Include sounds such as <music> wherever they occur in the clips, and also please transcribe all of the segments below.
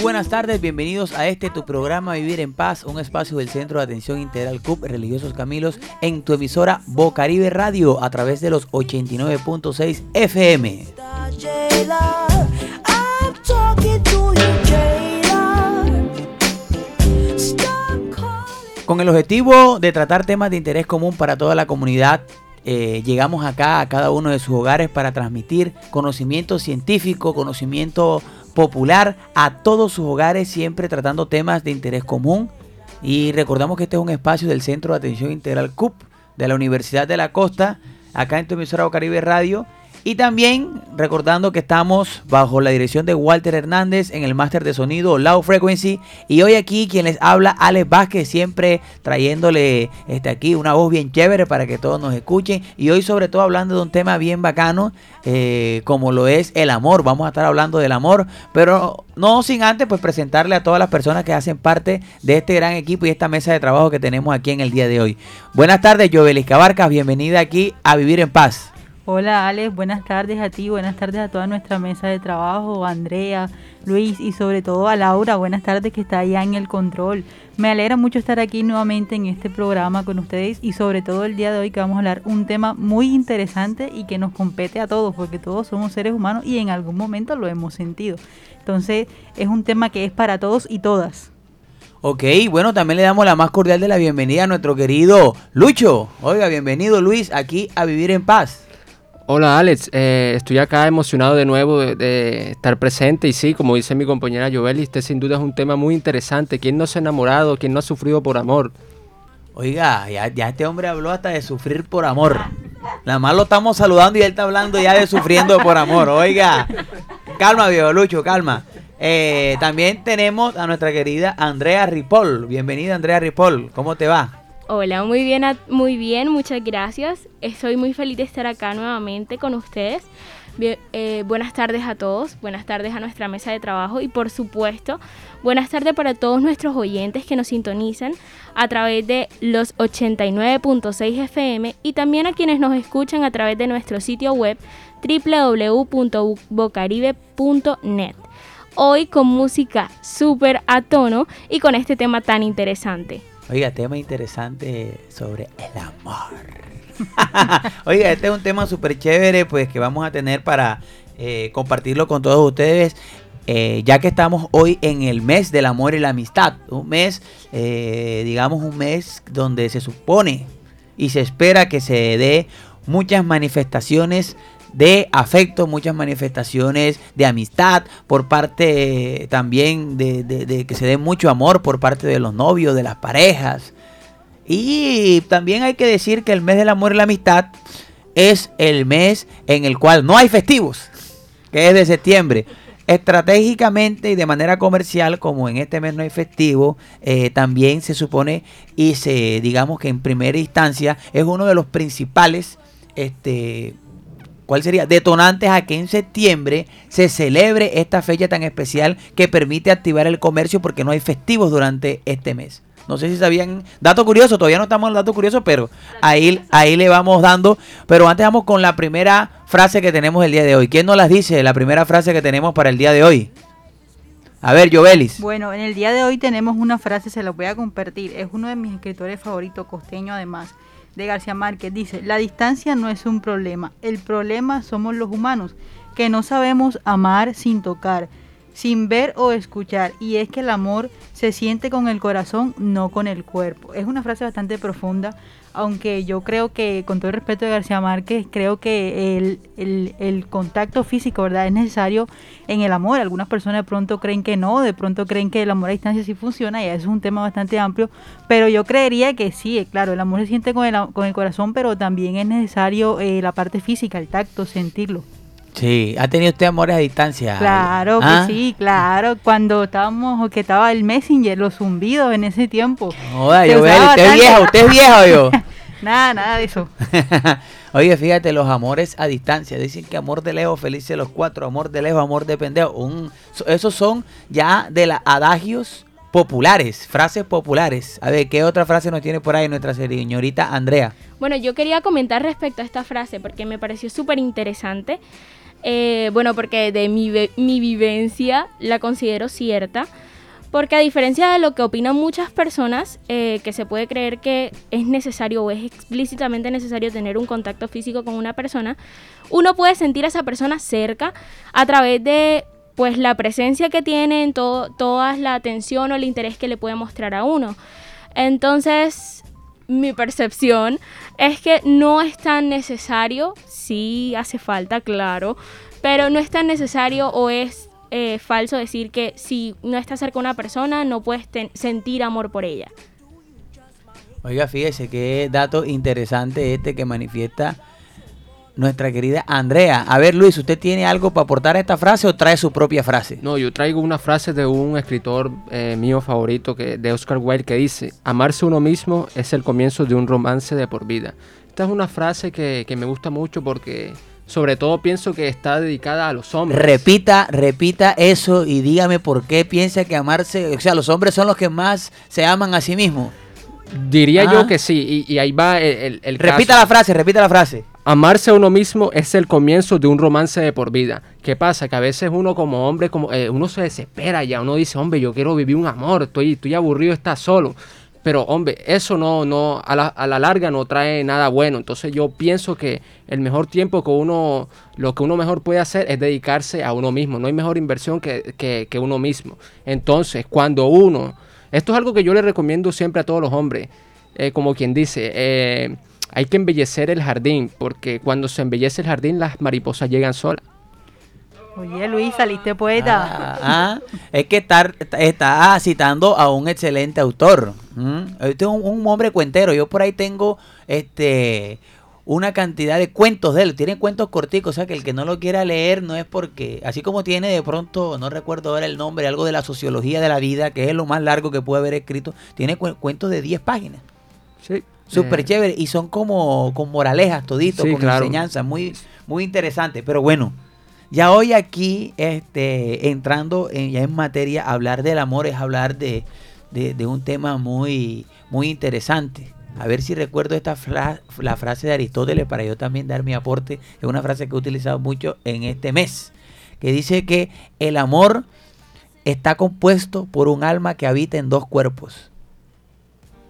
Buenas tardes, bienvenidos a este tu programa Vivir en Paz, un espacio del Centro de Atención Integral CUP Religiosos Camilos en tu emisora Bocaribe Radio a través de los 89.6 FM. Con el objetivo de tratar temas de interés común para toda la comunidad, eh, llegamos acá a cada uno de sus hogares para transmitir conocimiento científico, conocimiento popular a todos sus hogares, siempre tratando temas de interés común. Y recordamos que este es un espacio del Centro de Atención Integral CUP de la Universidad de la Costa, acá en tu emisora Caribe Radio. Y también recordando que estamos bajo la dirección de Walter Hernández en el máster de sonido Low Frequency. Y hoy aquí quien les habla, Alex Vázquez, siempre trayéndole este, aquí una voz bien chévere para que todos nos escuchen. Y hoy sobre todo hablando de un tema bien bacano eh, como lo es el amor. Vamos a estar hablando del amor, pero no sin antes pues presentarle a todas las personas que hacen parte de este gran equipo y esta mesa de trabajo que tenemos aquí en el día de hoy. Buenas tardes, Jovelis Cabarcas, bienvenida aquí a Vivir en Paz. Hola Alex, buenas tardes a ti, buenas tardes a toda nuestra mesa de trabajo, Andrea, Luis y sobre todo a Laura, buenas tardes que está allá en el control. Me alegra mucho estar aquí nuevamente en este programa con ustedes y sobre todo el día de hoy que vamos a hablar un tema muy interesante y que nos compete a todos porque todos somos seres humanos y en algún momento lo hemos sentido. Entonces es un tema que es para todos y todas. Ok, bueno, también le damos la más cordial de la bienvenida a nuestro querido Lucho. Oiga, bienvenido Luis aquí a Vivir en Paz. Hola Alex, eh, estoy acá emocionado de nuevo de, estar presente y sí, como dice mi compañera Jovelli, este sin duda es un tema muy interesante. ¿Quién no se ha enamorado? ¿Quién no ha sufrido por amor? Oiga, ya, este hombre habló hasta de sufrir por amor. Nada más lo estamos saludando y él está hablando ya de sufriendo por amor. Oiga, calma viejo Lucho, calma. Eh, también tenemos a nuestra querida Andrea Ripoll. Bienvenida Andrea Ripoll, ¿cómo te va? Hola, muy bien, muy bien, muchas gracias. Estoy muy feliz de estar acá nuevamente con ustedes. Eh, buenas tardes a todos, buenas tardes a nuestra mesa de trabajo y por supuesto, buenas tardes para todos nuestros oyentes que nos sintonizan a través de los 89.6 FM y también a quienes nos escuchan a través de nuestro sitio web www.bocaribe.net. Hoy con música súper a tono y con este tema tan interesante. Oiga, tema interesante sobre el amor. <laughs> Oiga, este es un tema súper chévere, pues que vamos a tener para eh, compartirlo con todos ustedes. Eh, ya que estamos hoy en el mes del amor y la amistad, un mes, eh, digamos, un mes donde se supone y se espera que se dé muchas manifestaciones de afecto, muchas manifestaciones de amistad por parte también de, que se dé mucho amor por parte de los novios, de las parejas. Y también hay que decir que el mes del amor y la amistad es el mes en el cual no hay festivos, que es de septiembre. Estratégicamente y de manera comercial, como en este mes no hay festivo, eh, también se supone y se, digamos que en primera instancia, es uno de los principales este, ¿Cuál sería? Detonantes a que en septiembre se celebre esta fecha tan especial que permite activar el comercio porque no hay festivos durante este mes. No sé si sabían. Dato curioso, todavía no estamos en el dato curioso, pero ahí, ahí le vamos dando. Pero antes vamos con la primera frase que tenemos el día de hoy. ¿Quién nos las dice? La primera frase que tenemos para el día de hoy. A ver, Jovelis. Bueno, en el día de hoy tenemos una frase, se la voy a compartir. Es uno de mis escritores favoritos, costeño además de García Márquez dice, la distancia no es un problema, el problema somos los humanos, que no sabemos amar sin tocar, sin ver o escuchar, y es que el amor se siente con el corazón, no con el cuerpo. Es una frase bastante profunda aunque yo creo que, con todo el respeto de García Márquez, creo que el, contacto físico, ¿verdad?, es necesario en el amor. Algunas personas de pronto creen que no, de pronto creen que el amor a distancia sí funciona, y eso es un tema bastante amplio, pero yo creería que sí, claro, el amor se siente con el, con el corazón, pero también es necesario eh, la parte física, el tacto, sentirlo. Sí, ¿ha tenido usted amores a distancia? Claro que ¿Ah? sí, claro. Cuando estábamos, que estaba el Messenger, los zumbidos en ese tiempo. Joda, yo veo, usted es vieja, usted es vieja, yo. <laughs> nada, nada de eso. <laughs> Oye, fíjate, los amores a distancia. Dicen que amor de lejos, felices los cuatro. Amor de lejos, amor de pendejo. Un, esos son ya de los adagios populares, frases populares. A ver, ¿qué otra frase nos tiene por ahí nuestra señorita Andrea? Bueno, yo quería comentar respecto a esta frase porque me pareció súper interesante. Eh, bueno, porque de mi, mi vivencia la considero cierta. Porque a diferencia de lo que opinan muchas personas, eh, que se puede creer que es necesario o es explícitamente necesario tener un contacto físico con una persona, uno puede sentir a esa persona cerca a través de pues la presencia que tiene en toda la atención o el interés que le puede mostrar a uno. Entonces, mi percepción es que no es tan necesario, sí hace falta, claro, pero no es tan necesario o es eh, falso decir que si no estás cerca de una persona no puedes sentir amor por ella. Oiga, fíjese qué dato interesante este que manifiesta nuestra querida Andrea. A ver, Luis, ¿usted tiene algo para aportar a esta frase o trae su propia frase? No, yo traigo una frase de un escritor eh, mío favorito, que, de Oscar Wilde, que dice, amarse uno mismo es el comienzo de un romance de por vida. Esta es una frase que, que me gusta mucho porque sobre todo pienso que está dedicada a los hombres. Repita, repita eso y dígame por qué piensa que amarse, o sea, los hombres son los que más se aman a sí mismos. Diría yo que sí, y, ahí va el, el, Repita la frase, repita la frase. Amarse a uno mismo es el comienzo de un romance de por vida. ¿Qué pasa? Que a veces uno como hombre, como eh, uno se desespera ya, uno dice, hombre, yo quiero vivir un amor, estoy, estoy aburrido, está solo. Pero, hombre, eso no, no, a la, a la, larga no trae nada bueno. Entonces yo pienso que el mejor tiempo que uno, lo que uno mejor puede hacer es dedicarse a uno mismo. No hay mejor inversión que, que, uno mismo. Entonces, cuando uno, esto es algo que yo le recomiendo siempre a todos los hombres, eh, como quien dice, eh, hay que embellecer el jardín, porque cuando se embellece el jardín las mariposas llegan solas. Oye Luis, saliste poeta. Ah, ah, es que está, está citando a un excelente autor. Este es un, hombre cuentero. Yo por ahí tengo este una cantidad de cuentos de él. Tiene cuentos corticos, o sea que el que no lo quiera leer no es porque, así como tiene de pronto, no recuerdo ahora el nombre, algo de la sociología de la vida, que es lo más largo que puede haber escrito, tiene cuentos de 10 páginas. Sí. Súper chévere. Y son como con moralejas toditos, con enseñanzas. Muy, muy interesante. Pero bueno, ya hoy aquí, este, entrando en, ya en materia, hablar del amor es hablar de, un tema muy, muy interesante. A ver si recuerdo esta la frase de Aristóteles para yo también dar mi aporte. Es una frase que he utilizado mucho en este mes. Que dice que el amor está compuesto por un alma que habita en dos cuerpos.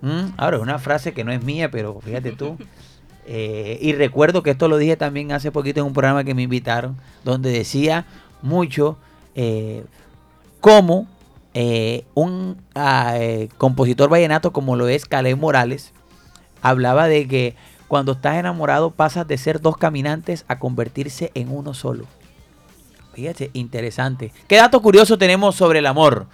Mm, ahora, es una frase que no es mía, pero fíjate tú. <laughs> Eh, y recuerdo que esto lo dije también hace poquito en un programa que me invitaron, donde decía mucho eh, cómo eh, un ah, compositor vallenato como lo es Caleb Morales, hablaba de que cuando estás enamorado pasas de ser dos caminantes a convertirse en uno solo. Fíjate, interesante. ¿Qué dato curioso tenemos sobre el amor?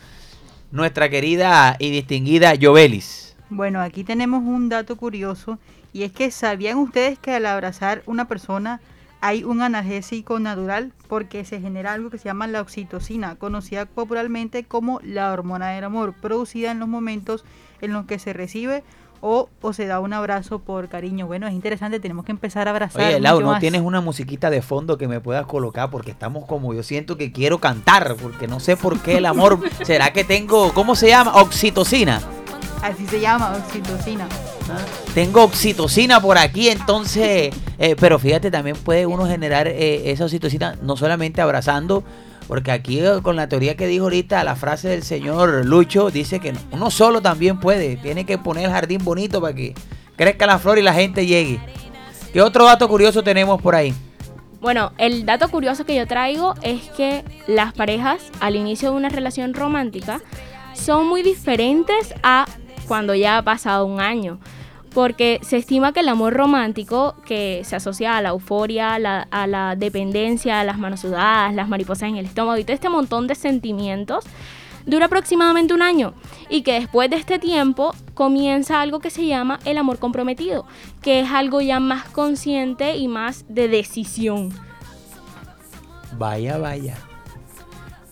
Nuestra querida y distinguida Jovelis. Bueno, aquí tenemos un dato curioso y es que sabían ustedes que al abrazar una persona hay un analgésico natural porque se genera algo que se llama la oxitocina, conocida popularmente como la hormona del amor, producida en los momentos en los que se recibe o, se da un abrazo por cariño. Bueno, es interesante, tenemos que empezar a abrazar. Oye, Lau, ¿no tienes una musiquita de fondo que me puedas colocar? Porque estamos como, yo siento que quiero cantar, porque no sé por qué el amor, <laughs> ¿será que tengo, ¿cómo se llama? Oxitocina. Así se llama, oxitocina. Ah, tengo oxitocina por aquí, entonces, eh, pero fíjate, también puede uno generar eh, esa oxitocina no solamente abrazando, porque aquí eh, con la teoría que dijo ahorita, la frase del señor Lucho, dice que uno solo también puede, tiene que poner el jardín bonito para que crezca la flor y la gente llegue. ¿Qué otro dato curioso tenemos por ahí? Bueno, el dato curioso que yo traigo es que las parejas al inicio de una relación romántica son muy diferentes a cuando ya ha pasado un año. Porque se estima que el amor romántico, que se asocia a la euforia, a la, dependencia, a las manos sudadas, las mariposas en el estómago y todo este montón de sentimientos, dura aproximadamente un año y que después de este tiempo comienza algo que se llama el amor comprometido, que es algo ya más consciente y más de decisión. Vaya, vaya.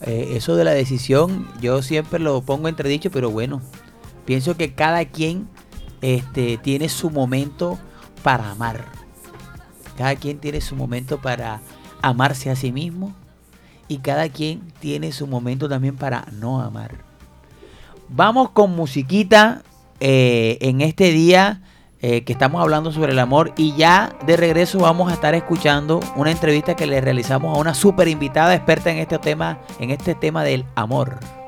Eh, eso de la decisión yo siempre lo pongo entredicho, pero bueno, Pienso que cada quien este, tiene su momento para amar. Cada quien tiene su momento para amarse a sí mismo y cada quien tiene su momento también para no amar. Vamos con musiquita eh, en este día eh, que estamos hablando sobre el amor y ya de regreso vamos a estar escuchando una entrevista que le realizamos a una super invitada experta en este tema, en este tema del amor.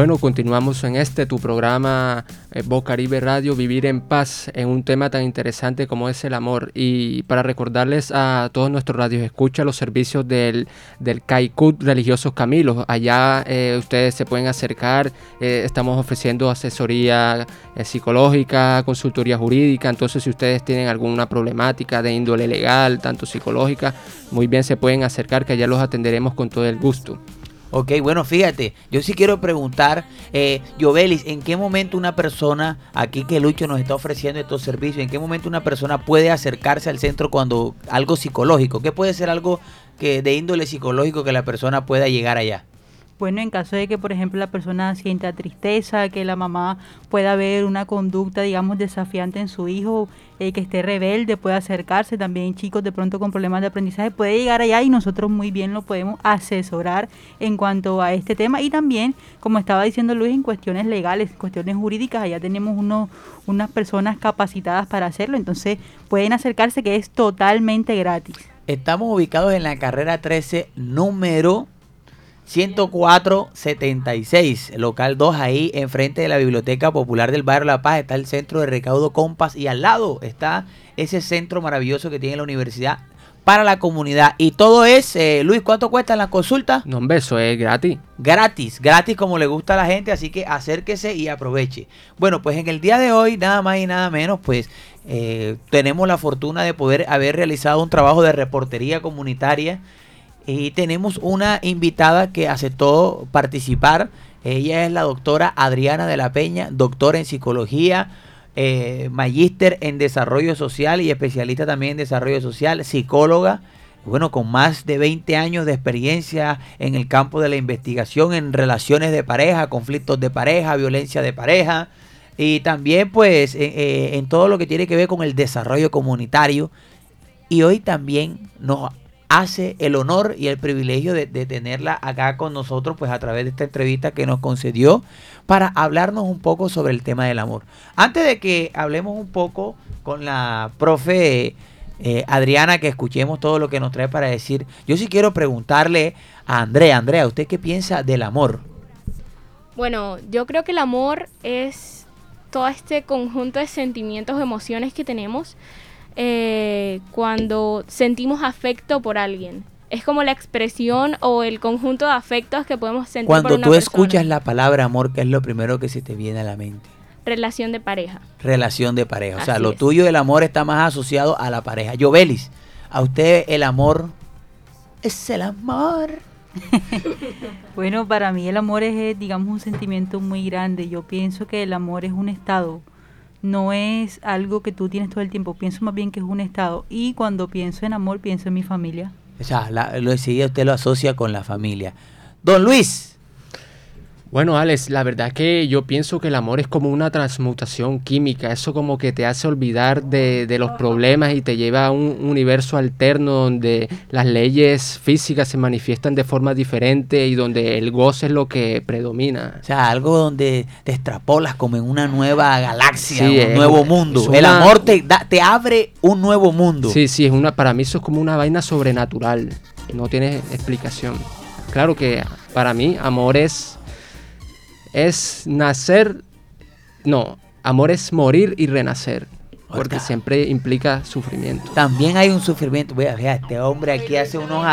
Bueno, continuamos en este, tu programa eh, Bocaribe Radio, Vivir en Paz, en un tema tan interesante como es el amor. Y para recordarles a todos nuestros radios, escucha los servicios del, del CAICUT Religiosos Camilos. Allá eh, ustedes se pueden acercar, eh, estamos ofreciendo asesoría psicológica, consultoría jurídica. Entonces, si ustedes tienen alguna problemática de índole legal, tanto psicológica, muy bien se pueden acercar, que allá los atenderemos con todo el gusto. Ok, bueno, fíjate, yo sí quiero preguntar, eh, ¿en qué momento una persona, aquí que Lucho nos está ofreciendo estos servicios, en qué momento una persona puede acercarse al centro cuando algo psicológico? ¿Qué puede ser algo que de índole psicológico que la persona pueda llegar allá? Bueno, en caso de que, por ejemplo, la persona sienta tristeza, que la mamá pueda ver una conducta, digamos, desafiante en su hijo, eh, que esté rebelde, puede acercarse. También chicos de pronto con problemas de aprendizaje, puede llegar allá y nosotros muy bien lo podemos asesorar en cuanto a este tema. Y también, como estaba diciendo Luis, en cuestiones legales, cuestiones jurídicas, allá tenemos unos, unas personas capacitadas para hacerlo. Entonces, pueden acercarse que es totalmente gratis. Estamos ubicados en la carrera 13, número 10476, local 2, ahí enfrente de la Biblioteca Popular del Barrio La Paz está el centro de recaudo Compas y al lado está ese centro maravilloso que tiene la universidad para la comunidad. Y todo es, eh, Luis, ¿cuánto cuesta la consulta? No, hombre, eso es gratis. Gratis, gratis como le gusta a la gente, así que acérquese y aproveche. Bueno, pues en el día de hoy, nada más y nada menos, pues eh, tenemos la fortuna de poder haber realizado un trabajo de reportería comunitaria y tenemos una invitada que aceptó participar. Ella es la doctora Adriana de la Peña, doctora en psicología, eh, magíster en desarrollo social y especialista también en desarrollo social, psicóloga, bueno, con más de 20 años de experiencia en el campo de la investigación en relaciones de pareja, conflictos de pareja, violencia de pareja y también pues eh, eh, en todo lo que tiene que ver con el desarrollo comunitario. Y hoy también nos hace el honor y el privilegio de, tenerla acá con nosotros, pues a través de esta entrevista que nos concedió para hablarnos un poco sobre el tema del amor. Antes de que hablemos un poco con la profe eh, Adriana, que escuchemos todo lo que nos trae para decir, yo sí quiero preguntarle a Andrea, Andrea, ¿usted qué piensa del amor? Bueno, yo creo que el amor es todo este conjunto de sentimientos emociones que tenemos eh, cuando sentimos afecto por alguien. Es como la expresión o el conjunto de afectos que podemos sentir cuando por una tú persona. escuchas la palabra amor, ¿qué es lo primero que se te viene a la mente? Relación de pareja. Relación de pareja. o sea, lo es. tuyo del amor está más asociado a la pareja. Jovelis, a usted el amor es el amor. <laughs> Bueno, para mí el amor es, eh, digamos, un sentimiento muy grande. Yo pienso que el amor es un estado, no es algo que tú tienes todo el tiempo. Pienso más bien que es un estado. Y cuando pienso en amor, pienso en mi familia. O sea, la- lo enseguida usted lo asocia con la familia. Don Luis, Bueno, Alex, la verdad que yo pienso que el amor es como una transmutación química, eso como que te hace olvidar de, de los problemas y te lleva a un universo alterno donde las leyes físicas se manifiestan de forma diferente y donde el goce es lo que predomina. o sea, algo donde te extrapolas como en una nueva galaxia, Sí, un es- nuevo mundo. una- El amor te, da- te abre un nuevo mundo. Sí, sí, es una, para mí eso es como una vaina sobrenatural, no tiene explicación. Claro que para mí amor es, es nacer, no, amor es morir y renacer, porque Oiga. siempre implica sufrimiento. También hay un sufrimiento. Vea, vea, este hombre aquí hace unos...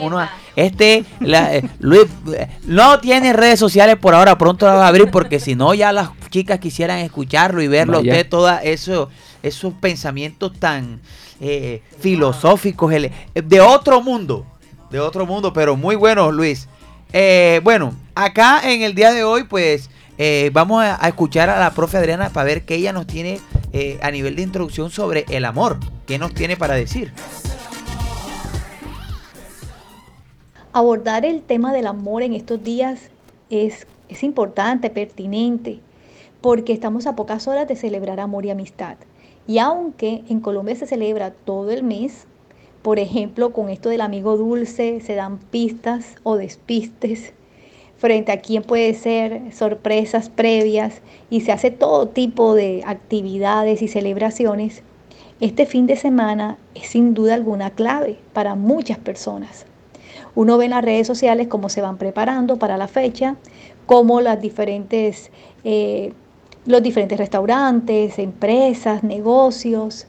unos, este, la- eh, Luis, eh, no tiene redes sociales por ahora, pronto la va a abrir porque si no ya las chicas quisieran escucharlo y verlo Vaya. usted todos eso, esos pensamientos tan eh, filosóficos, ele- de otro mundo, de otro mundo, pero muy buenos, Luis. Eh, bueno, acá en el día de hoy, pues eh, vamos a, escuchar a la profe Adriana para ver qué ella nos tiene eh, a nivel de introducción sobre el amor. ¿Qué nos tiene para decir? abordar el tema del amor en estos días es, es importante, pertinente, porque estamos a pocas horas de celebrar amor y amistad. Y aunque en Colombia se celebra todo el mes, por ejemplo, con esto del amigo dulce, se dan pistas o despistes frente a quién puede ser, sorpresas previas, y se hace todo tipo de actividades y celebraciones, este fin de semana es sin duda alguna clave para muchas personas. Uno ve en las redes sociales cómo se van preparando para la fecha, cómo las diferentes, eh, los diferentes restaurantes, empresas, negocios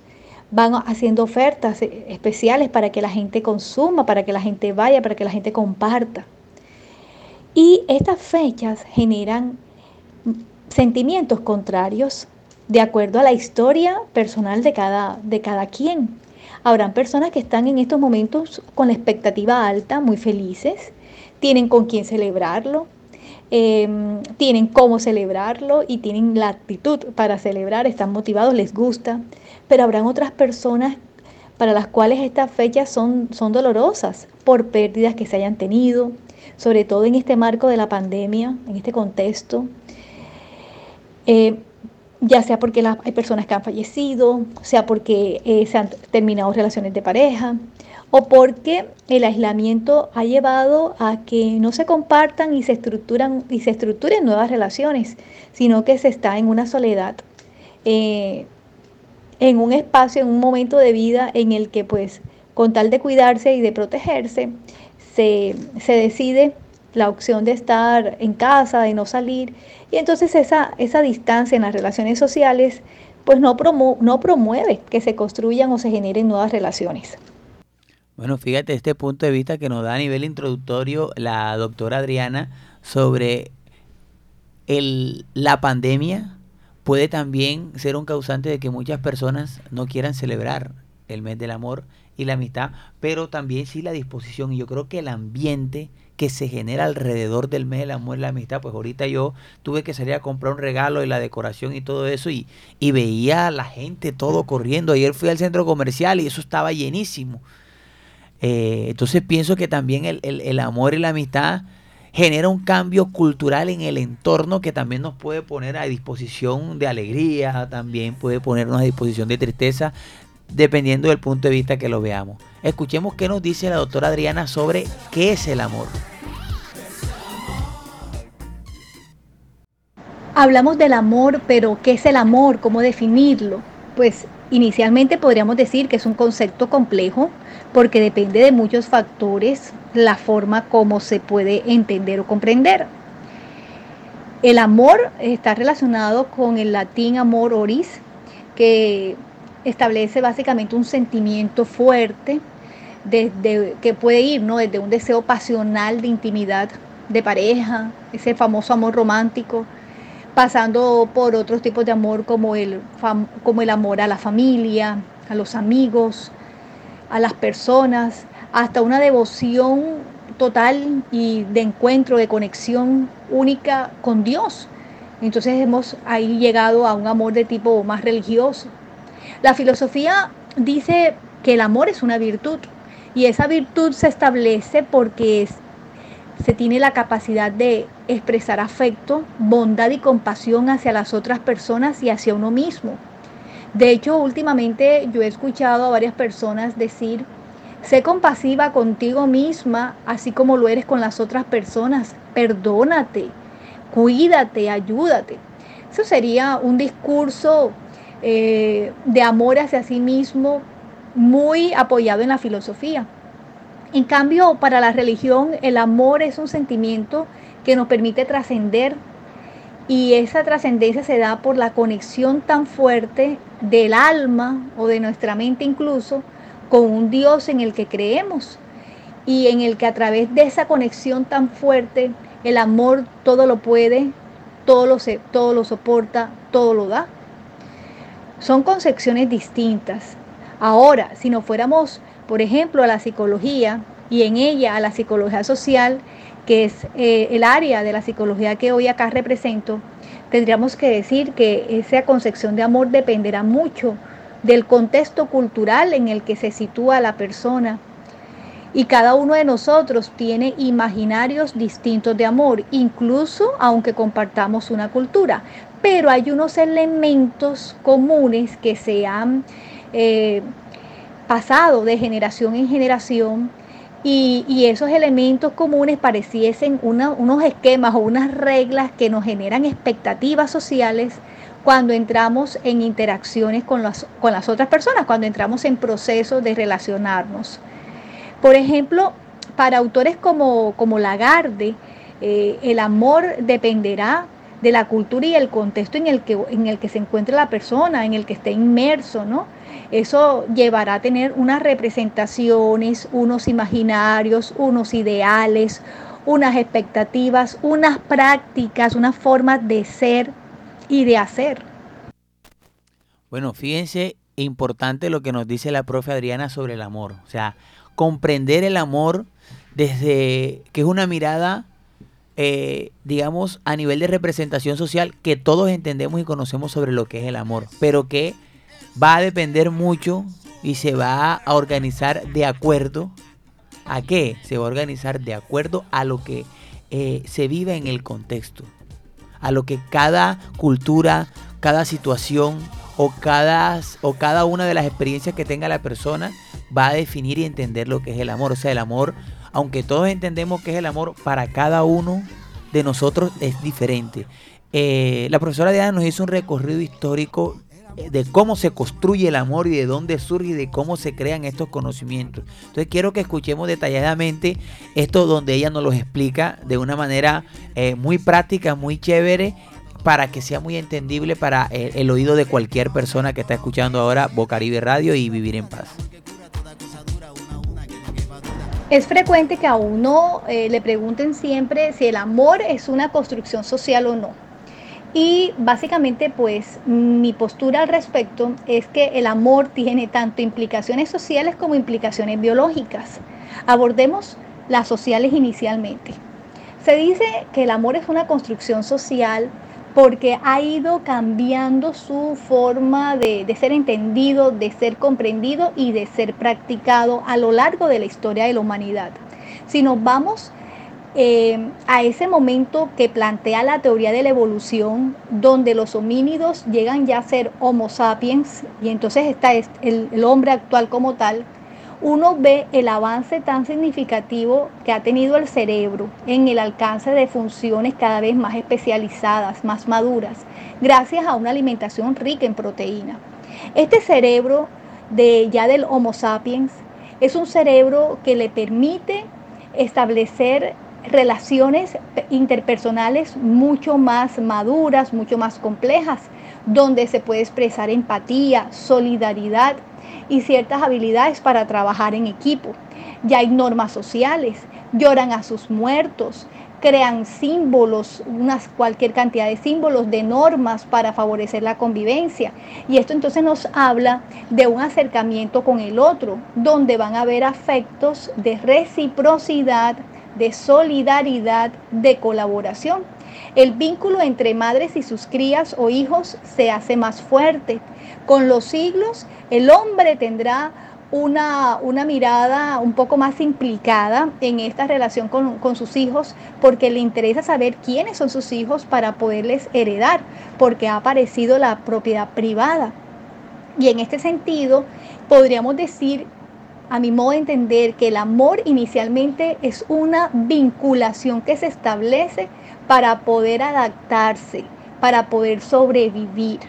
van haciendo ofertas especiales para que la gente consuma, para que la gente vaya, para que la gente comparta. Y estas fechas generan sentimientos contrarios de acuerdo a la historia personal de cada, de cada quien. Habrán personas que están en estos momentos con la expectativa alta, muy felices, tienen con quién celebrarlo, eh, tienen cómo celebrarlo y tienen la actitud para celebrar, están motivados, les gusta, pero habrán otras personas para las cuales estas fechas son, son dolorosas por pérdidas que se hayan tenido, sobre todo en este marco de la pandemia, en este contexto. Eh, ya sea porque hay personas que han fallecido, sea porque eh, se han terminado relaciones de pareja, o porque el aislamiento ha llevado a que no se compartan y se estructuran y se estructuren nuevas relaciones, sino que se está en una soledad, eh, en un espacio, en un momento de vida en el que pues con tal de cuidarse y de protegerse, se, se decide la opción de estar en casa, de no salir, y entonces esa, esa distancia en las relaciones sociales pues no, no promueve que se construyan o se generen nuevas relaciones. Bueno, fíjate este punto de vista que nos da a nivel introductorio la doctora Adriana sobre el, la pandemia puede también ser un causante de que muchas personas no quieran celebrar el mes del amor y la amistad, pero también sí la disposición. Y yo creo que el ambiente que se genera alrededor del mes del amor y la amistad, pues ahorita yo tuve que salir a comprar un regalo y la decoración y todo eso y, y veía a la gente todo corriendo. Ayer fui al centro comercial y eso estaba llenísimo. Eh, entonces pienso que también el, el amor y la amistad genera un cambio cultural en el entorno que también nos puede poner a disposición de alegría, también puede ponernos a disposición de tristeza, dependiendo del punto de vista que lo veamos. Escuchemos qué nos dice la doctora Adriana sobre qué es el amor. Hablamos del amor, pero ¿qué es el amor? ¿Cómo definirlo? Pues inicialmente podríamos decir que es un concepto complejo porque depende de muchos factores la forma como se puede entender o comprender. El amor está relacionado con el latín amor oris, que establece básicamente un sentimiento fuerte desde, que puede ir ¿no? desde un deseo pasional de intimidad de pareja, ese famoso amor romántico, pasando por otros tipos de amor como el, como el amor a la familia, a los amigos, a las personas, hasta una devoción total y de encuentro, de conexión única con Dios. Entonces hemos ahí llegado a un amor de tipo más religioso. La filosofía dice que el amor es una virtud y esa virtud se establece porque se tiene la capacidad de expresar afecto, bondad y compasión hacia las otras personas y hacia uno mismo. De hecho, últimamente yo he escuchado a varias personas decir Sé compasiva contigo misma, así como lo eres con las otras personas. Perdónate, cuídate, ayúdate. Eso sería un discurso eh, de amor hacia sí mismo muy apoyado en la filosofía. En cambio, para la religión, el amor es un sentimiento que nos permite trascender y esa trascendencia se da por la conexión tan fuerte del alma o de nuestra mente incluso con un Dios en el que creemos y en el que a través de esa conexión tan fuerte el amor todo lo puede, todo lo, todo lo soporta, todo lo da. Son concepciones distintas. Ahora, si nos fuéramos, por ejemplo, a la psicología y en ella a la psicología social, que es eh, el área de la psicología que hoy acá represento, tendríamos que decir que esa concepción de amor dependerá mucho del contexto cultural en el que se sitúa la persona. Y cada uno de nosotros tiene imaginarios distintos de amor, incluso aunque compartamos una cultura. Pero hay unos elementos comunes que se han eh, pasado de generación en generación y, esos elementos comunes pareciesen unos esquemas o unas reglas que nos generan expectativas sociales cuando entramos en interacciones con las, con las otras personas, cuando entramos en procesos de relacionarnos. Por ejemplo, para autores como, como Lagarde, eh, el amor dependerá de la cultura y el contexto en el, que, en el que se encuentre la persona, en el que esté inmerso, ¿no? Eso llevará a tener unas representaciones, unos imaginarios, unos ideales, unas expectativas, unas prácticas, unas formas de ser, y de hacer. Bueno, fíjense, importante lo que nos dice la profe Adriana sobre el amor. O sea, comprender el amor desde que es una mirada, eh, digamos, a nivel de representación social que todos entendemos y conocemos sobre lo que es el amor, pero que va a depender mucho y se va a organizar de acuerdo a qué? Se va a organizar de acuerdo a lo que eh, se vive en el contexto a lo que cada cultura, cada situación o cada, o cada una de las experiencias que tenga la persona va a definir y entender lo que es el amor. O sea, el amor, aunque todos entendemos que es el amor, para cada uno de nosotros es diferente. Eh, la profesora Diana nos hizo un recorrido histórico de cómo se construye el amor y de dónde surge y de cómo se crean estos conocimientos. Entonces quiero que escuchemos detalladamente esto donde ella nos los explica de una manera eh, muy práctica, muy chévere para que sea muy entendible para el, el, oído de cualquier persona que está escuchando ahora Bocaribe Radio y Vivir en Paz. Es frecuente que a uno eh, le pregunten siempre si el amor es una construcción social o no. Y básicamente pues mi postura al respecto es que el amor tiene tanto implicaciones sociales como implicaciones biológicas. Abordemos las sociales inicialmente. Se dice que el amor es una construcción social porque ha ido cambiando su forma de, de, ser entendido, de ser comprendido y de ser practicado a lo largo de la historia de la humanidad. Si nos vamos eh, a ese momento que plantea la teoría de la evolución, donde los homínidos llegan ya a ser Homo sapiens, y entonces está el, el hombre actual como tal, uno ve el avance tan significativo que ha tenido el cerebro en el alcance de funciones cada vez más especializadas, más maduras, gracias a una alimentación rica en proteína. Este cerebro de ya del Homo sapiens es un cerebro que le permite establecer relaciones interpersonales mucho más maduras, mucho más complejas, donde se puede expresar empatía, solidaridad, y ciertas habilidades para trabajar en equipo. Ya hay normas sociales, lloran a sus muertos, crean símbolos, unas cualquier cantidad de símbolos, de normas para favorecer la convivencia. Y esto entonces nos habla de un acercamiento con el otro, donde van a haber afectos de reciprocidad, de solidaridad, de colaboración. El vínculo entre madres y sus crías o hijos se hace más fuerte. Con los siglos, el hombre tendrá una, una, mirada un poco más implicada en esta relación con, con, sus hijos porque le interesa saber quiénes son sus hijos para poderles heredar, porque ha aparecido la propiedad privada. Y en este sentido, podríamos decir, a mi modo de entender, que el amor inicialmente es una vinculación que se establece para poder adaptarse, para poder sobrevivir.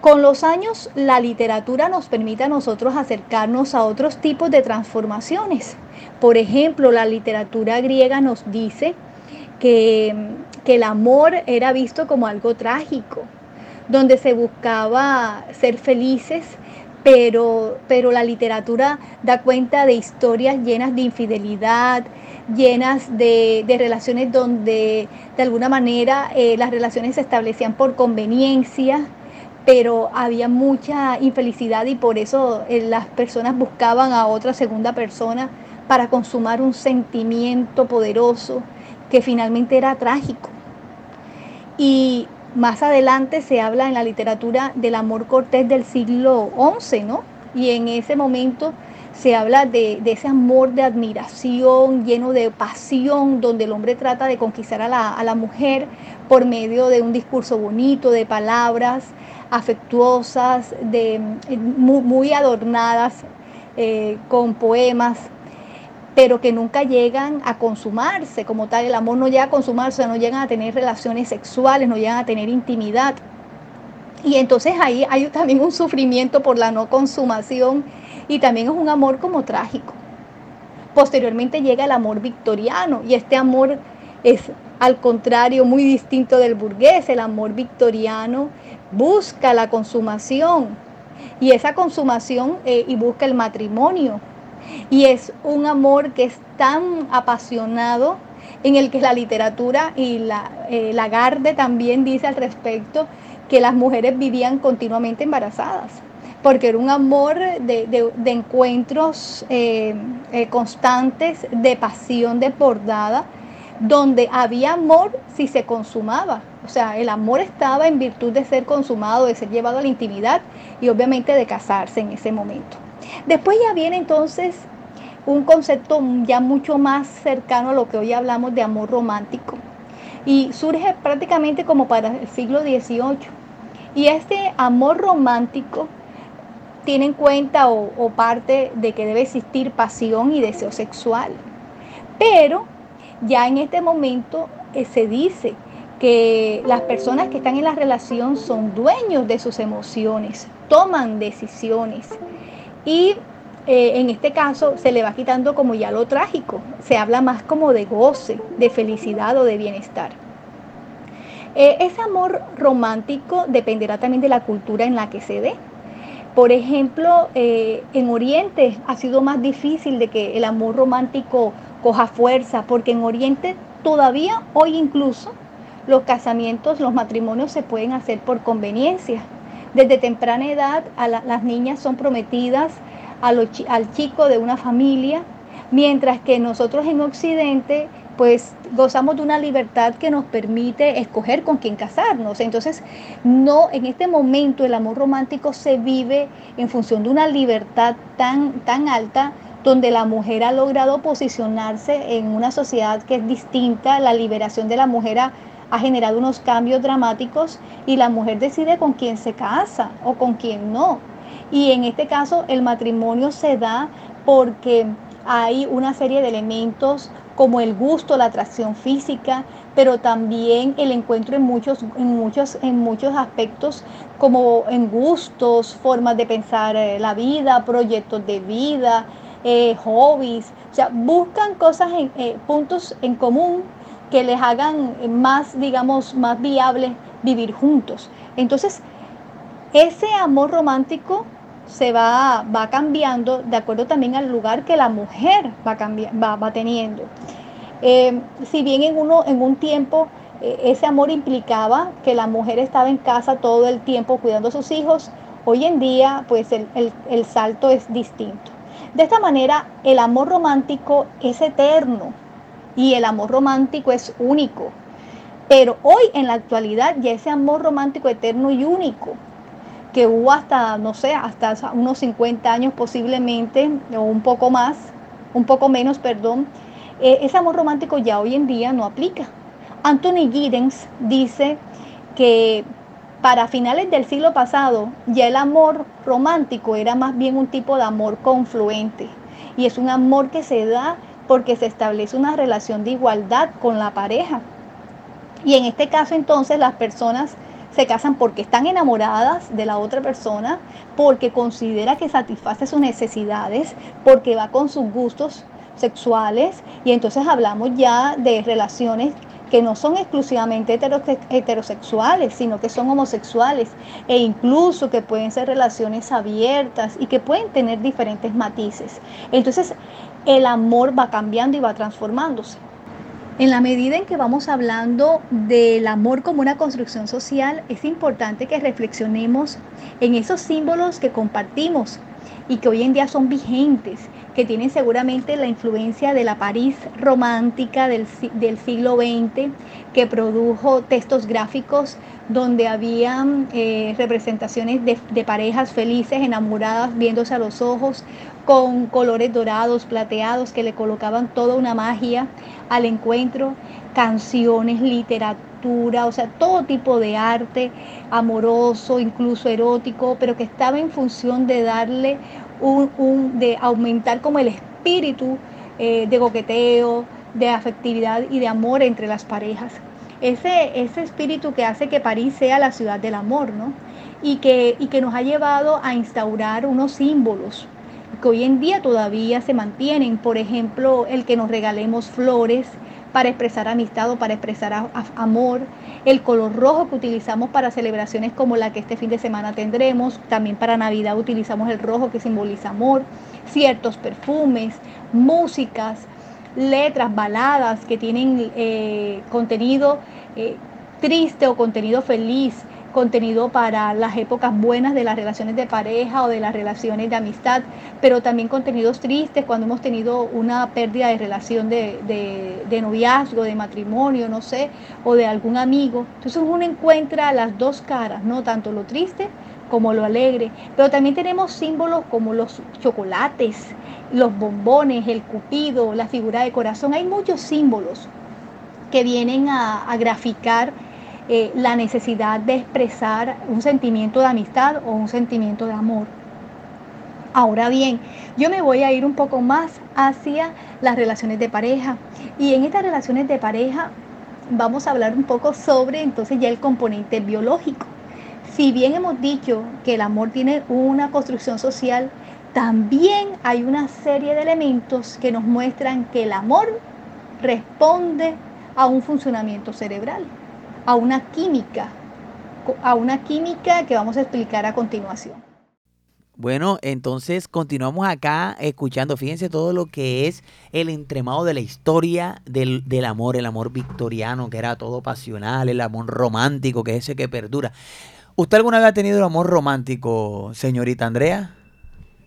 Con los años, la literatura nos permite a nosotros acercarnos a otros tipos de transformaciones. Por ejemplo, la literatura griega nos dice que, que, el amor era visto como algo trágico, donde se buscaba ser felices, pero, pero la literatura da cuenta de historias llenas de infidelidad, llenas de, de relaciones donde de alguna manera eh, las relaciones se establecían por conveniencia pero había mucha infelicidad y por eso eh, las personas buscaban a otra segunda persona para consumar un sentimiento poderoso que finalmente era trágico. Y más adelante se habla en la literatura del amor cortés del siglo XI, ¿no? Y en ese momento se habla de, ese amor de admiración, lleno de pasión, donde el hombre trata de conquistar a la, mujer por medio de un discurso bonito, de palabras, afectuosas, de, muy, muy adornadas eh, con poemas, pero que nunca llegan a consumarse como tal. El amor no llega a consumarse, no llegan a tener relaciones sexuales, no llegan a tener intimidad. Y entonces ahí hay también un sufrimiento por la no consumación y también es un amor como trágico. Posteriormente llega el amor victoriano y este amor es al contrario muy distinto del burgués. El amor victoriano busca la consumación y esa consumación eh, y busca el matrimonio. Y es un amor que es tan apasionado en el que la literatura y la eh, Lagarde también dice al respecto que las mujeres vivían continuamente embarazadas, porque era un amor de, de, encuentros eh, eh, constantes, de pasión desbordada, donde había amor si se consumaba. O sea, el amor estaba en virtud de ser consumado, de ser llevado a la intimidad y obviamente de casarse en ese momento. Después ya viene entonces un concepto ya mucho más cercano a lo que hoy hablamos de amor romántico. Y surge prácticamente como para el siglo XVIII. Y este amor romántico tiene en cuenta o, parte de que debe existir pasión y deseo sexual. Pero ya en este momento eh, se dice que las personas que están en la relación son dueños de sus emociones, toman decisiones y eh, en este caso se le va quitando como ya lo trágico, se habla más como de goce, de felicidad o de bienestar. Eh, ese amor romántico dependerá también de la cultura en la que se dé. Por ejemplo, eh, en Oriente ha sido más difícil de que el amor romántico coja fuerza, porque en Oriente todavía, hoy incluso, los casamientos, los matrimonios se pueden hacer por conveniencia. Desde temprana edad las niñas son prometidas al chico de una familia, mientras que nosotros en Occidente pues gozamos de una libertad que nos permite escoger con quién casarnos. Entonces, no en este momento el amor romántico se vive en función de una libertad tan tan alta donde la mujer ha logrado posicionarse en una sociedad que es distinta, la liberación de la mujer ha generado unos cambios dramáticos y la mujer decide con quién se casa o con quién no. Y en este caso el matrimonio se da porque hay una serie de elementos como el gusto, la atracción física, pero también el encuentro en muchos, en muchos, en muchos aspectos, como en gustos, formas de pensar eh, la vida, proyectos de vida, eh, hobbies. O sea, buscan cosas en eh, puntos en común que les hagan más, digamos, más viable vivir juntos. Entonces, ese amor romántico se va, va cambiando de acuerdo también al lugar que la mujer va, va, va teniendo. Eh, si bien en, uno, en un tiempo eh, ese amor implicaba que la mujer estaba en casa todo el tiempo cuidando a sus hijos, hoy en día pues el, el salto es distinto. De esta manera el amor romántico es eterno y el amor romántico es único. Pero hoy en la actualidad ya ese amor romántico eterno y único que hubo hasta, no sé, hasta unos 50 años posiblemente, o un poco más, un poco menos, perdón, eh, ese amor romántico ya hoy en día no aplica. Anthony Giddens dice que para finales del siglo pasado ya el amor romántico era más bien un tipo de amor confluente y es un amor que se da porque se establece una relación de igualdad con la pareja. Y en este caso entonces las personas se casan porque están enamoradas de la otra persona, porque considera que satisface sus necesidades, porque va con sus gustos sexuales y entonces hablamos ya de relaciones que no son exclusivamente heterosexuales, sino que son homosexuales e incluso que pueden ser relaciones abiertas y que pueden tener diferentes matices. Entonces el amor va cambiando y va transformándose. En la medida en que vamos hablando del amor como una construcción social, es importante que reflexionemos en esos símbolos que compartimos y que hoy en día son vigentes, que tienen seguramente la influencia de la París romántica del, siglo XX, que produjo textos gráficos donde habían eh, representaciones de parejas felices, enamoradas, viéndose a los ojos, con colores dorados, plateados, que le colocaban toda una magia al encuentro, canciones, literatura, o sea, todo tipo de arte amoroso, incluso erótico, pero que estaba en función de darle un, de aumentar como el espíritu eh, de coqueteo, de afectividad y de amor entre las parejas. Ese, ese espíritu que hace que París sea la ciudad del amor, ¿no? Y que, y que nos ha llevado a instaurar unos símbolos que hoy en día todavía se mantienen. Por ejemplo, el que nos regalemos flores para expresar amistad o para expresar amor, el color rojo que utilizamos para celebraciones como la que este fin de semana tendremos, también para Navidad utilizamos el rojo que simboliza amor, ciertos perfumes, músicas, letras, baladas que tienen eh, contenido eh, triste o contenido feliz, contenido para las épocas buenas de las relaciones de pareja o de las relaciones de amistad, pero también contenidos tristes cuando hemos tenido una pérdida de relación de, de, noviazgo, de matrimonio, no sé, o de algún amigo. Entonces uno encuentra las dos caras, no tanto lo triste como lo alegre, pero también tenemos símbolos como los chocolates, los bombones, el cupido, la figura de corazón. Hay muchos símbolos que vienen a, a graficar eh, la necesidad de expresar un sentimiento de amistad o un sentimiento de amor. Ahora bien, yo me voy a ir un poco más hacia las relaciones de pareja. Y en estas relaciones de pareja vamos a hablar un poco sobre entonces ya el componente biológico. Si bien hemos dicho que el amor tiene una construcción social, también hay una serie de elementos que nos muestran que el amor responde a un funcionamiento cerebral, a una química, a una química que vamos a explicar a continuación. Bueno, entonces continuamos acá escuchando, fíjense todo lo que es el entremado de la historia del, del, amor, el amor victoriano, que era todo pasional, el amor romántico, que es ese que perdura. ¿Usted alguna vez ha tenido el amor romántico, señorita Andrea?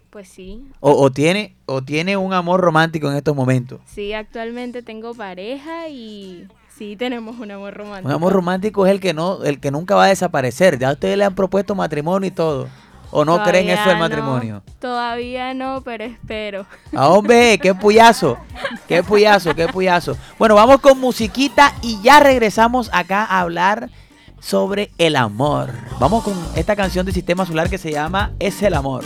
Pues sí. O, o, tiene, ¿O tiene un amor romántico en estos momentos? Sí, actualmente tengo pareja y sí tenemos un amor romántico. Un amor romántico es el que no, el que nunca va a desaparecer. Ya ustedes le han propuesto matrimonio y todo. ¿O no Todavía creen eso del no, matrimonio? todavía no, pero espero. Ah, hombre, qué puyazo, qué puyazo, qué puyazo. Bueno, vamos con musiquita y ya regresamos acá a hablar sobre el amor. Vamos con esta canción de Sistema Solar que se llama Es el amor.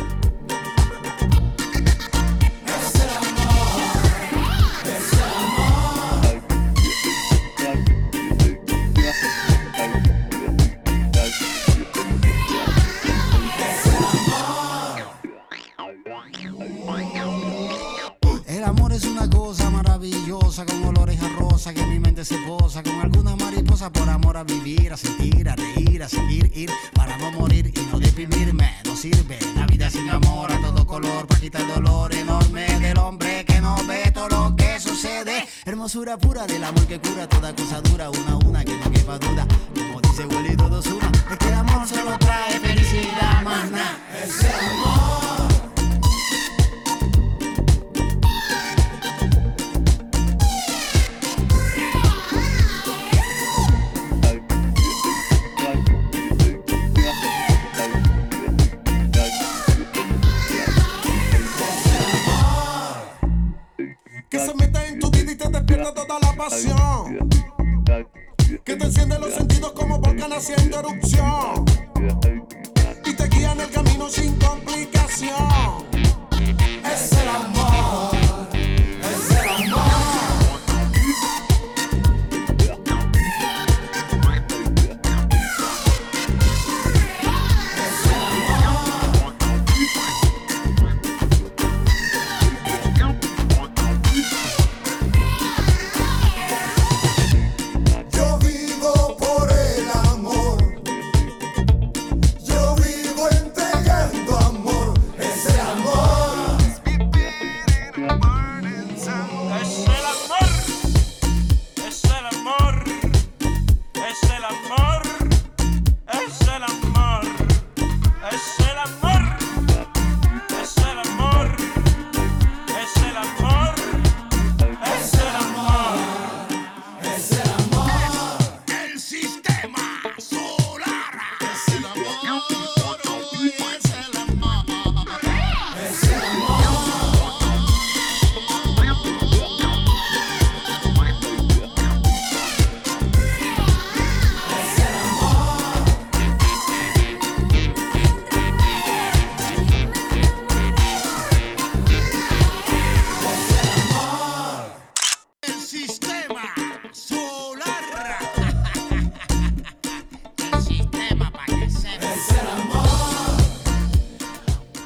Con algunas mariposas por amor a vivir, a sentir, a reír, a seguir, ir para no morir y no deprimirme. No sirve la vida sin amor a todo color para quitar el dolor enorme del hombre que no ve todo lo que sucede. Hermosura pura del amor que cura toda cosa dura, una a una que no quepa duda. Como dice Willy, todos una. Es que el amor solo trae felicidad, más nada. Es amor. Que te enciende los sentidos como volcán haciendo erupción. Y te guía en el camino sin complicación. Es el amor.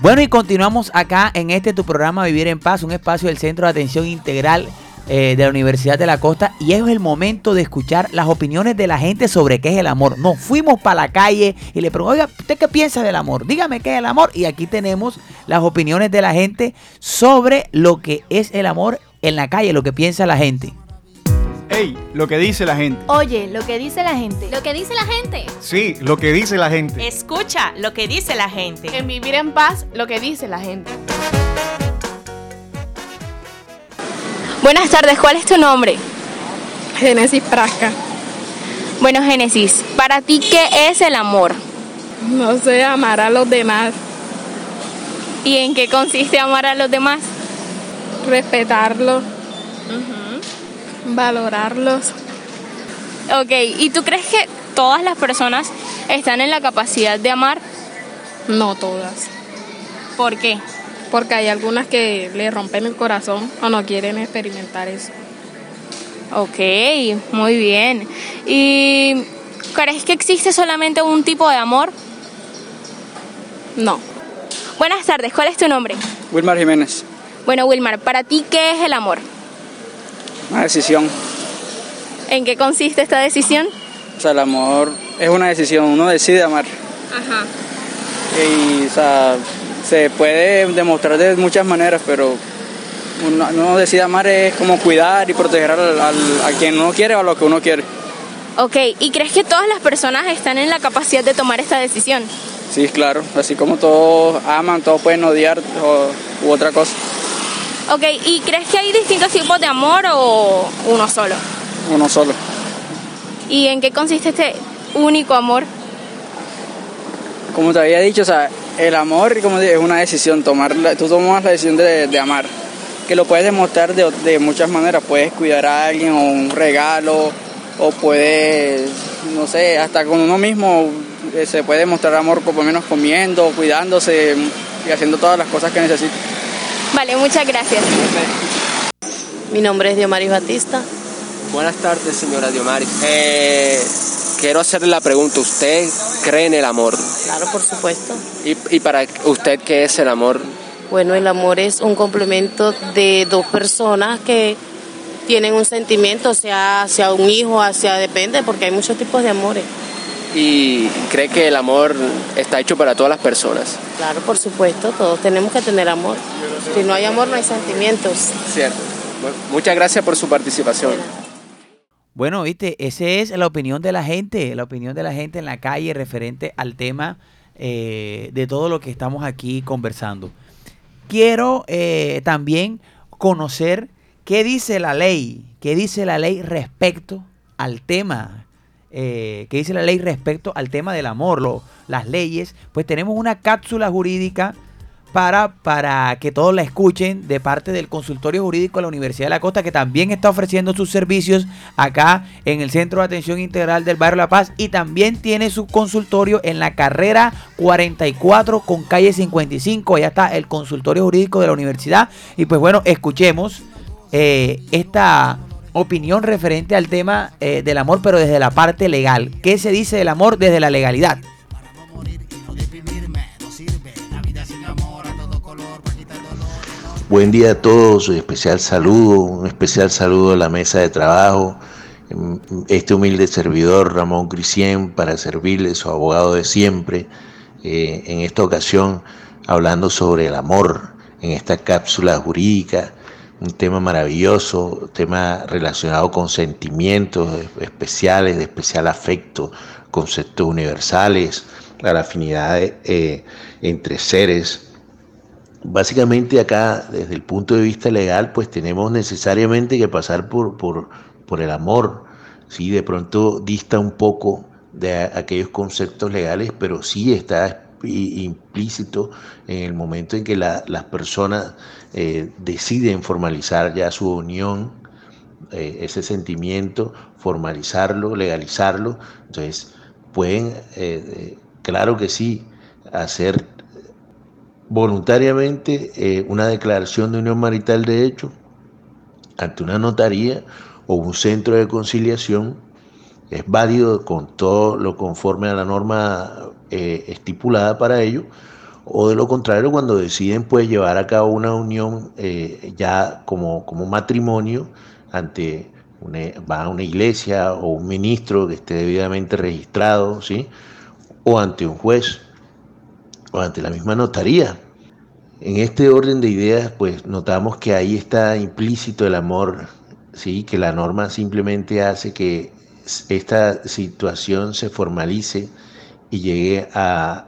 Bueno, y continuamos acá en este tu programa Vivir en Paz, un espacio del Centro de Atención Integral eh, de la Universidad de la Costa. Y es el momento de escuchar las opiniones de la gente sobre qué es el amor. Nos fuimos para la calle y le preguntamos, oiga, ¿usted qué piensa del amor? Dígame qué es el amor. Y aquí tenemos las opiniones de la gente sobre lo que es el amor en la calle, lo que piensa la gente. Ey, lo que dice la gente. Oye, lo que dice la gente. Lo que dice la gente. Sí, lo que dice la gente. Escucha lo que dice la gente. En vivir en paz, lo que dice la gente. Buenas tardes, ¿cuál es tu nombre? Génesis Prasca. Bueno, Génesis, para ti, ¿qué es el amor? No sé, amar a los demás, ¿Y en qué consiste amar a los demás? respetarlos, valorarlos. Ok, ¿y tú crees que todas las personas están en la capacidad de amar? No todas. ¿Por qué? Porque hay algunas que le rompen el corazón o no quieren experimentar eso. Ok, muy bien. ¿Y crees que existe solamente un tipo de amor? No. Buenas tardes, ¿cuál es tu nombre? Wilmar Jiménez, Bueno, Wilmar, para ti, ¿qué es el amor? Una decisión. ¿En qué consiste esta decisión? O sea, el amor es una decisión, uno decide amar. Ajá. Y, o sea, se puede demostrar de muchas maneras, pero uno, uno decide amar es como cuidar y proteger al- al- a quien uno quiere o a lo que uno quiere. Ok, ¿y crees que todas las personas están en la capacidad de tomar esta decisión? Sí, claro, así como todos aman, todos pueden odiar o, u otra cosa, Ok, ¿y crees que hay distintos tipos de amor o uno solo? uno solo. ¿Y en qué consiste este único amor? Como te había dicho, o sea, el amor como es una decisión, tomar la- tú tomas la decisión de, de amar, que lo puedes demostrar de, de muchas maneras, puedes cuidar a alguien o un regalo, o puedes, no sé, hasta con uno mismo eh, se puede demostrar amor por lo menos comiendo, cuidándose y haciendo todas las cosas que necesita. Vale, muchas gracias. Mi nombre es Diomaris Batista. Buenas tardes, señora Diomaris. Eh, quiero hacerle la pregunta, ¿usted cree en el amor? Claro, por supuesto. ¿Y, y para usted qué es el amor? Bueno, el amor es un complemento de dos personas que tienen un sentimiento, sea hacia un hijo, hacia depende, porque hay muchos tipos de amores. ¿Y cree que el amor está hecho para todas las personas? Claro, por supuesto, todos tenemos que tener amor. Si no hay amor, no hay sentimientos. Cierto. Bueno, muchas gracias por su participación. Bueno, viste, esa es la opinión de la gente, la opinión de la gente en la calle referente al tema eh, de todo lo que estamos aquí conversando. Quiero eh, también conocer qué dice la ley, qué dice la ley respecto al tema, eh, qué dice la ley respecto al tema del amor, lo- las leyes. Pues tenemos una cápsula jurídica para, para que todos la escuchen de parte del consultorio jurídico de la Universidad de la Costa, que también está ofreciendo sus servicios acá en el Centro de Atención Integral del Barrio La Paz y también tiene su consultorio en la carrera 44 con calle 55. Allá está el consultorio jurídico de la universidad. Y pues bueno, escuchemos eh, esta opinión referente al tema eh, del amor, pero desde la parte legal. ¿Qué se dice del amor desde la legalidad? Buen día a todos, un especial saludo, un especial saludo a la mesa de trabajo. Este humilde servidor Ramón Crisien para servirle su abogado de siempre. eh, en esta ocasión hablando sobre el amor en esta cápsula jurídica, un tema maravilloso, tema relacionado con sentimientos especiales, de especial afecto, conceptos universales, la afinidad eh, entre seres. Básicamente acá, desde el punto de vista legal, pues tenemos necesariamente que pasar por, por, por el amor. Sí, de pronto dista un poco de aquellos conceptos legales, pero sí está implícito en el momento en que la- las personas eh, deciden formalizar ya su unión, eh, ese sentimiento, formalizarlo, legalizarlo. Entonces, pueden, eh, claro que sí, hacer voluntariamente una declaración de unión marital de hecho ante una notaría o un centro de conciliación es válido con todo lo conforme a la norma estipulada para ello o de lo contrario cuando deciden pues llevar a cabo una unión eh, ya como, como matrimonio ante una, va a una iglesia o un ministro que esté debidamente registrado ¿sí? o ante un juez o ante la misma notaría. En este orden de ideas, pues notamos que ahí está implícito el amor, ¿sí? que la norma simplemente hace que esta situación se formalice y llegue a,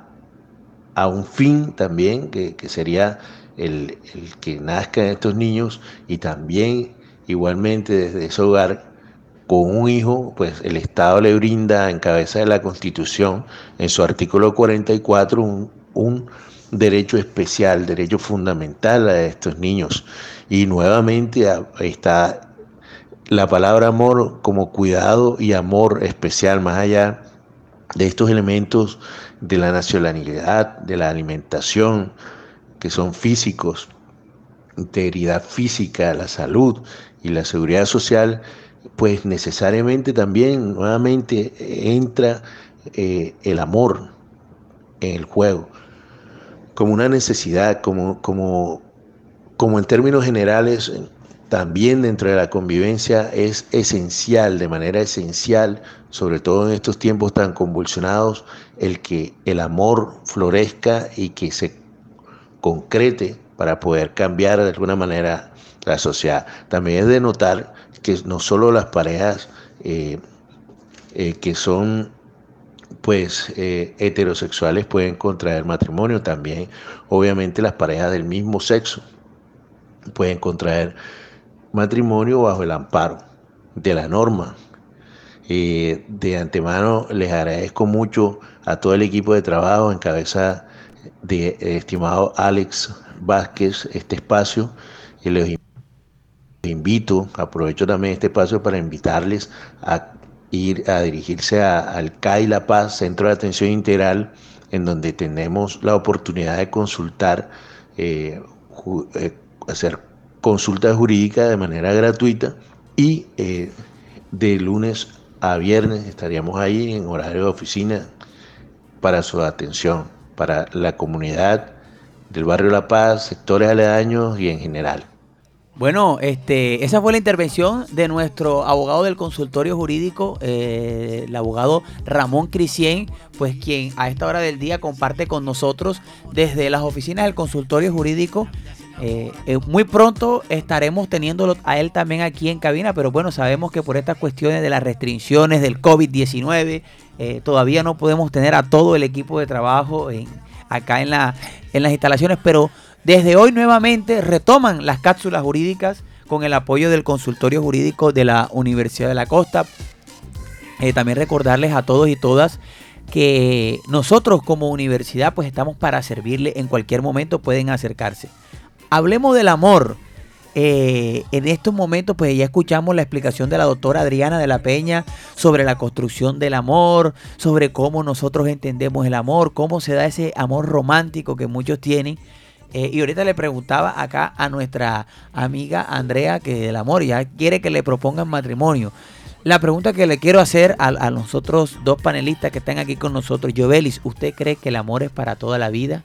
a un fin también, que, que sería el, el que nazcan estos niños y también igualmente desde ese hogar con un hijo, pues el Estado le brinda en cabeza de la Constitución, en su artículo 44, un, un derecho especial, derecho fundamental a estos niños. Y nuevamente está la palabra amor como cuidado y amor especial, más allá de estos elementos de la nacionalidad, de la alimentación, que son físicos, integridad física, la salud y la seguridad social, pues necesariamente también nuevamente entra eh, el amor en el juego, como una necesidad, como, como, como en términos generales, también dentro de la convivencia es esencial, de manera esencial, sobre todo en estos tiempos tan convulsionados, el que el amor florezca y que se concrete para poder cambiar de alguna manera la sociedad. También es de notar que no solo las parejas eh, eh, que son pues eh, heterosexuales pueden contraer matrimonio, también obviamente las parejas del mismo sexo pueden contraer matrimonio bajo el amparo de la norma. de antemano les agradezco mucho a todo el equipo de trabajo en cabeza de estimado Alex Vázquez este espacio y les invito, aprovecho también este espacio para invitarles a ir a dirigirse al CAI La Paz, Centro de Atención Integral, en donde tenemos la oportunidad de consultar, eh, eh, hacer consultas jurídicas de manera gratuita y eh, de lunes a viernes estaríamos ahí en horario de oficina para su atención, para la comunidad del barrio La Paz, sectores aledaños y en general. Bueno, este, esa fue la intervención de nuestro abogado del consultorio jurídico, eh, el abogado Ramón Crisien, pues quien a esta hora del día comparte con nosotros desde las oficinas del consultorio jurídico. Eh, eh, muy pronto estaremos teniéndolo a él también aquí en cabina, pero bueno, sabemos que por estas cuestiones de las restricciones del COVID-19, todavía no podemos tener a todo el equipo de trabajo acá en, en las instalaciones, pero desde hoy nuevamente retoman las cápsulas jurídicas con el apoyo del consultorio jurídico de la Universidad de la Costa. Eh, también recordarles a todos y todas que nosotros como universidad pues estamos para servirle en cualquier momento pueden acercarse. Hablemos del amor. Eh, en estos momentos pues ya escuchamos la explicación de la doctora Adriana de la Peña sobre la construcción del amor, sobre cómo nosotros entendemos el amor, cómo se da ese amor romántico que muchos tienen eh, y ahorita le preguntaba acá a nuestra amiga Andrea que del amor ya quiere que le propongan matrimonio. La pregunta que le quiero hacer a, a nosotros dos panelistas que están aquí con nosotros, Jovelis, ¿usted cree que el amor es para toda la vida?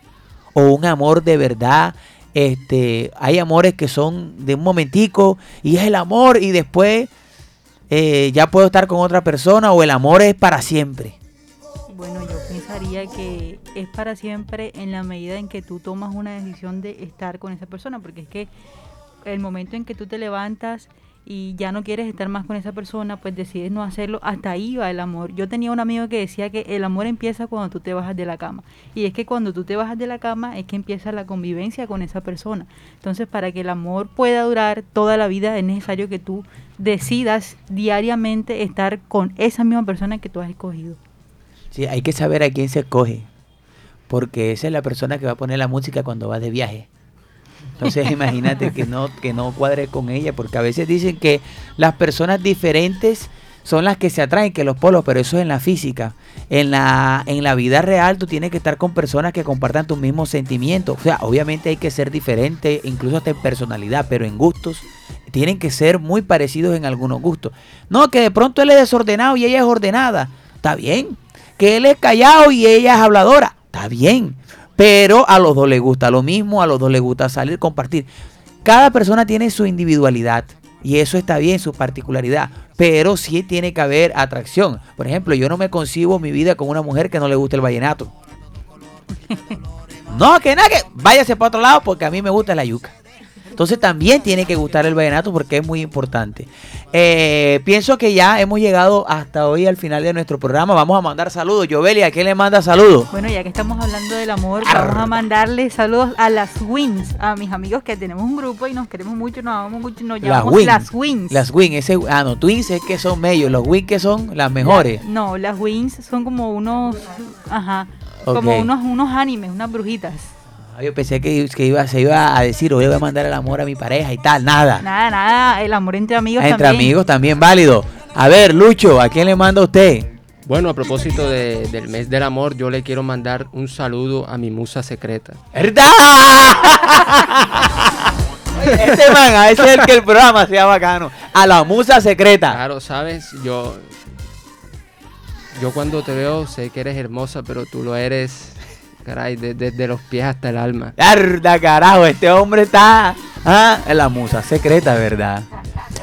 ¿O un amor de verdad? Este, hay amores que son de un momentico y es el amor y después eh, ya puedo estar con otra persona o el amor es para siempre. Bueno, yo pensaría que es para siempre en la medida en que tú tomas una decisión de estar con esa persona, porque es que el momento en que tú te levantas y ya no quieres estar más con esa persona, pues decides no hacerlo, hasta ahí va el amor. Yo tenía un amigo que decía que el amor empieza cuando tú te bajas de la cama. Y es que cuando tú te bajas de la cama es que empieza la convivencia con esa persona. Entonces, para que el amor pueda durar toda la vida es necesario que tú decidas diariamente estar con esa misma persona que tú has escogido. Sí, hay que saber a quién se escoge, porque esa es la persona que va a poner la música cuando vas de viaje. Entonces imagínate que no, que no cuadre con ella, porque a veces dicen que las personas diferentes son las que se atraen, que los polos, pero eso es en la física. En la, en la vida real tú tienes que estar con personas que compartan tus mismos sentimientos. O sea, obviamente hay que ser diferente, incluso hasta en personalidad, pero en gustos tienen que ser muy parecidos en algunos gustos. No, que de pronto él es desordenado y ella es ordenada. Está bien, que él es callado y ella es habladora. Está bien. Pero a los dos les gusta lo mismo, a los dos les gusta salir, compartir. Cada persona tiene su individualidad y eso está bien, su particularidad. Pero sí tiene que haber atracción. Por ejemplo, yo no me concibo mi vida con una mujer que no le guste el vallenato. <laughs> No, que nada, que váyase para otro lado porque a mí me gusta la yuca. Entonces también tiene que gustar el vallenato porque es muy importante. Eh, pienso que ya hemos llegado hasta hoy al final de nuestro programa. Vamos a mandar saludos. Jovelia, ¿a quién le manda saludos? Bueno, ya que estamos hablando del amor, vamos a mandarle saludos a las Wings, a mis amigos que tenemos un grupo y nos queremos mucho, nos amamos mucho, nos llamamos las Wings. Las Wings, ese, ah, no, Twins es que son medios, los Wings que son las mejores. no, las Wings son como unos, ajá, como unos, unos animes, unas brujitas. Ah, yo pensé que, que, iba, se iba a decir, hoy voy a mandar el amor a mi pareja y tal, nada. Nada, nada, el amor entre amigos entre también. Entre amigos también válido. A ver, Lucho, ¿a quién le manda usted? Bueno, a propósito de, del mes del amor, yo le quiero mandar un saludo a mi musa secreta. ¿Verdad? Este man, a ese es el que el programa sea bacano. A la musa secreta. Claro, sabes, yo. Yo cuando te veo sé que eres hermosa, pero tú lo eres. Caray, de- desde los pies hasta el alma. Yarda, carajo, este hombre está ah, en la musa secreta, ¿verdad?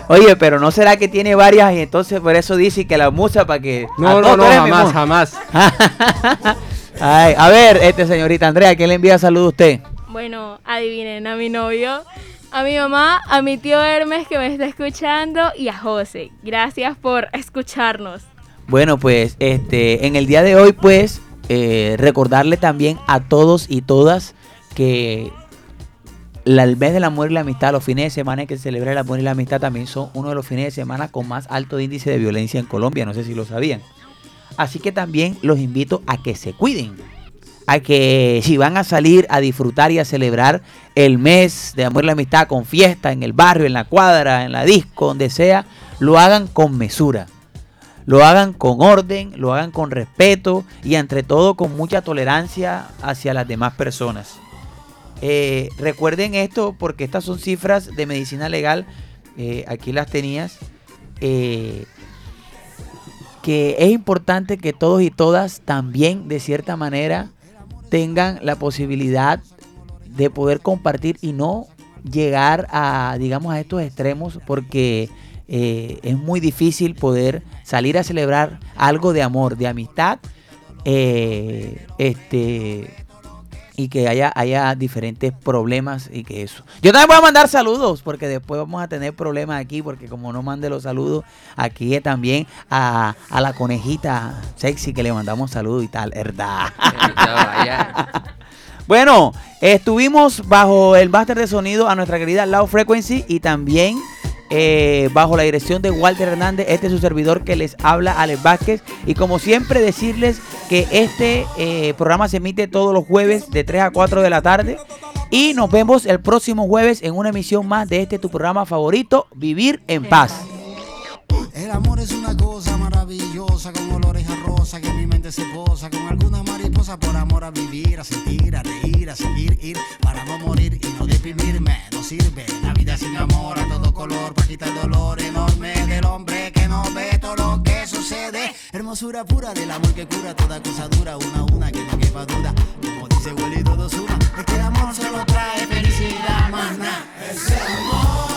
Oye, pero ¿no será que tiene varias y entonces por eso dice que la musa para que... No, no, no, jamás, jamás. <laughs> Ay, a ver, este señorita Andrea, ¿quién le envía saludos a usted? Bueno, adivinen, a mi novio, a mi mamá, a mi tío Hermes que me está escuchando y a José. Gracias por escucharnos. Bueno, pues este, en el día de hoy, pues, eh, recordarle también a todos y todas que la- el mes del amor y la amistad, los fines de semana que se celebra el amor y la amistad también son uno de los fines de semana con más alto índice de violencia en Colombia, no sé si lo sabían. Así que también los invito a que se cuiden, a que si van a salir a disfrutar y a celebrar el mes de amor y la amistad con fiesta en el barrio, en la cuadra, en la disco, donde sea, lo hagan con mesura lo hagan con orden, lo hagan con respeto y entre todo con mucha tolerancia hacia las demás personas. Eh, recuerden esto porque estas son cifras de medicina legal, eh, aquí las tenías, eh, que es importante que todos y todas también de cierta manera tengan la posibilidad de poder compartir y no llegar a, digamos, a estos extremos porque eh, es muy difícil poder salir a celebrar algo de amor, de amistad, eh, este y que haya, haya diferentes problemas y que eso. Yo también voy a mandar saludos porque después vamos a tener problemas aquí porque como no mande los saludos, aquí también a, a la conejita sexy que le mandamos saludos y tal, ¿verdad? <laughs> Bueno, estuvimos bajo el máster de sonido a nuestra querida Loud Frequency y también eh, bajo la dirección de Walter Hernández. Este es su servidor que les habla, Alex Vázquez. Y como siempre, decirles que este eh, programa se emite todos los jueves de 3 a 4 de la tarde. Y nos vemos el próximo jueves en una emisión más de este tu programa favorito, Vivir en Paz. El amor es una cosa maravillosa con olores a rosa que mi mente se posa con algunas mariposas por amor a vivir, a sentir, a reír, a seguir, ir para no morir y no deprimirme. No sirve la vida sin amor a todo color para quitar el dolor enorme del hombre que no ve todo lo que sucede. Hermosura pura del amor que cura toda cosa dura, una a una que no quepa duda. Como dice Willy, todos una. Es que el amor solo trae felicidad, más nada. Es el amor.